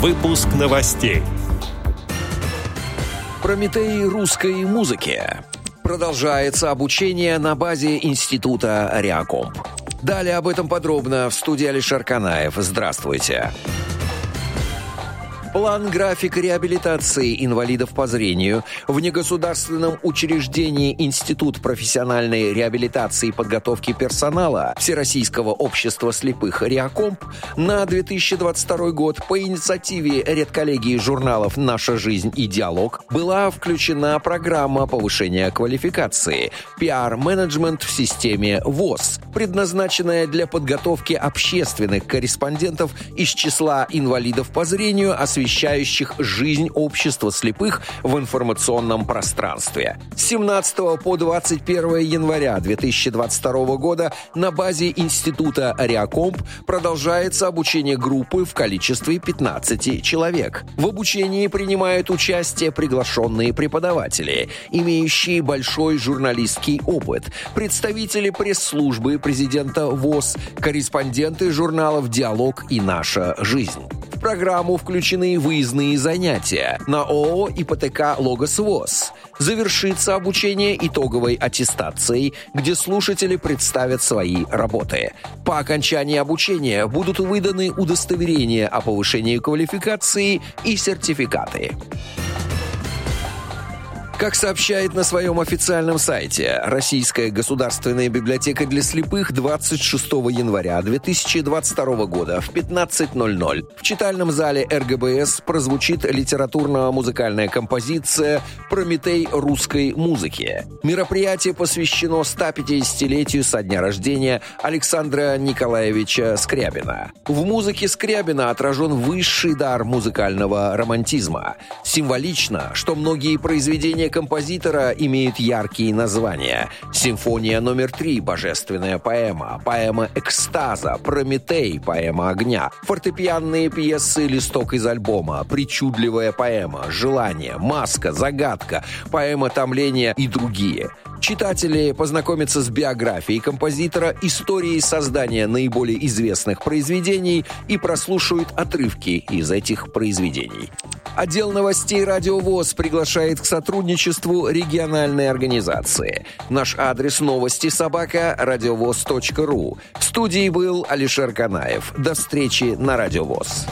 Выпуск новостей. Прометей русской музыки. Продолжается обучение на базе Института Реакомп. Далее об этом подробно в студии Алишер Канаев. Здравствуйте. Здравствуйте. План график реабилитации инвалидов по зрению. В негосударственном учреждении Институт профессиональной реабилитации и подготовки персонала Всероссийского общества слепых «Реакомп» на 2022 год по инициативе редколлегии журналов «Наша жизнь и диалог» была включена программа повышения квалификации «Пиар-менеджмент в системе ВОЗ», предназначенная для подготовки общественных корреспондентов из числа инвалидов по зрению, освещенных освещающих жизнь общества слепых в информационном пространстве. С 17 по 21 января 2022 года на базе Института Ариакомп продолжается обучение группы в количестве 15 человек. В обучении принимают участие приглашенные преподаватели, имеющие большой журналистский опыт, представители пресс-службы президента ВОЗ, корреспонденты журналов «Диалог» и «Наша жизнь». В программу включены выездные занятия на ООО «ИПТК Логос ВОЗ». Завершится обучение итоговой аттестацией, где слушатели представят свои работы. По окончании обучения будут выданы удостоверения о повышении квалификации и сертификаты. Как сообщает на своем официальном сайте Российская государственная библиотека для слепых 26 января 2022 года в 15.00 в читальном зале РГБС прозвучит литературно-музыкальная композиция «Прометей русской музыки». Мероприятие посвящено 150-летию со дня рождения Александра Николаевича Скрябина. В музыке Скрябина отражен высший дар музыкального романтизма. Символично, что многие произведения композитора имеют яркие названия. Симфония номер три «Божественная поэма», поэма «Экстаза», «Прометей», поэма «Огня», фортепианные пьесы «Листок из альбома», «Причудливая поэма», «Желание», «Маска», «Загадка», поэма «Томление» и другие – Читатели познакомятся с биографией композитора, историей создания наиболее известных произведений и прослушают отрывки из этих произведений. Отдел новостей «Радио ВОЗ» приглашает к сотрудничеству региональной организации. Наш адрес новости собака радиовоз.ру. В студии был Алишер Канаев. До встречи на «Радио ВОЗ».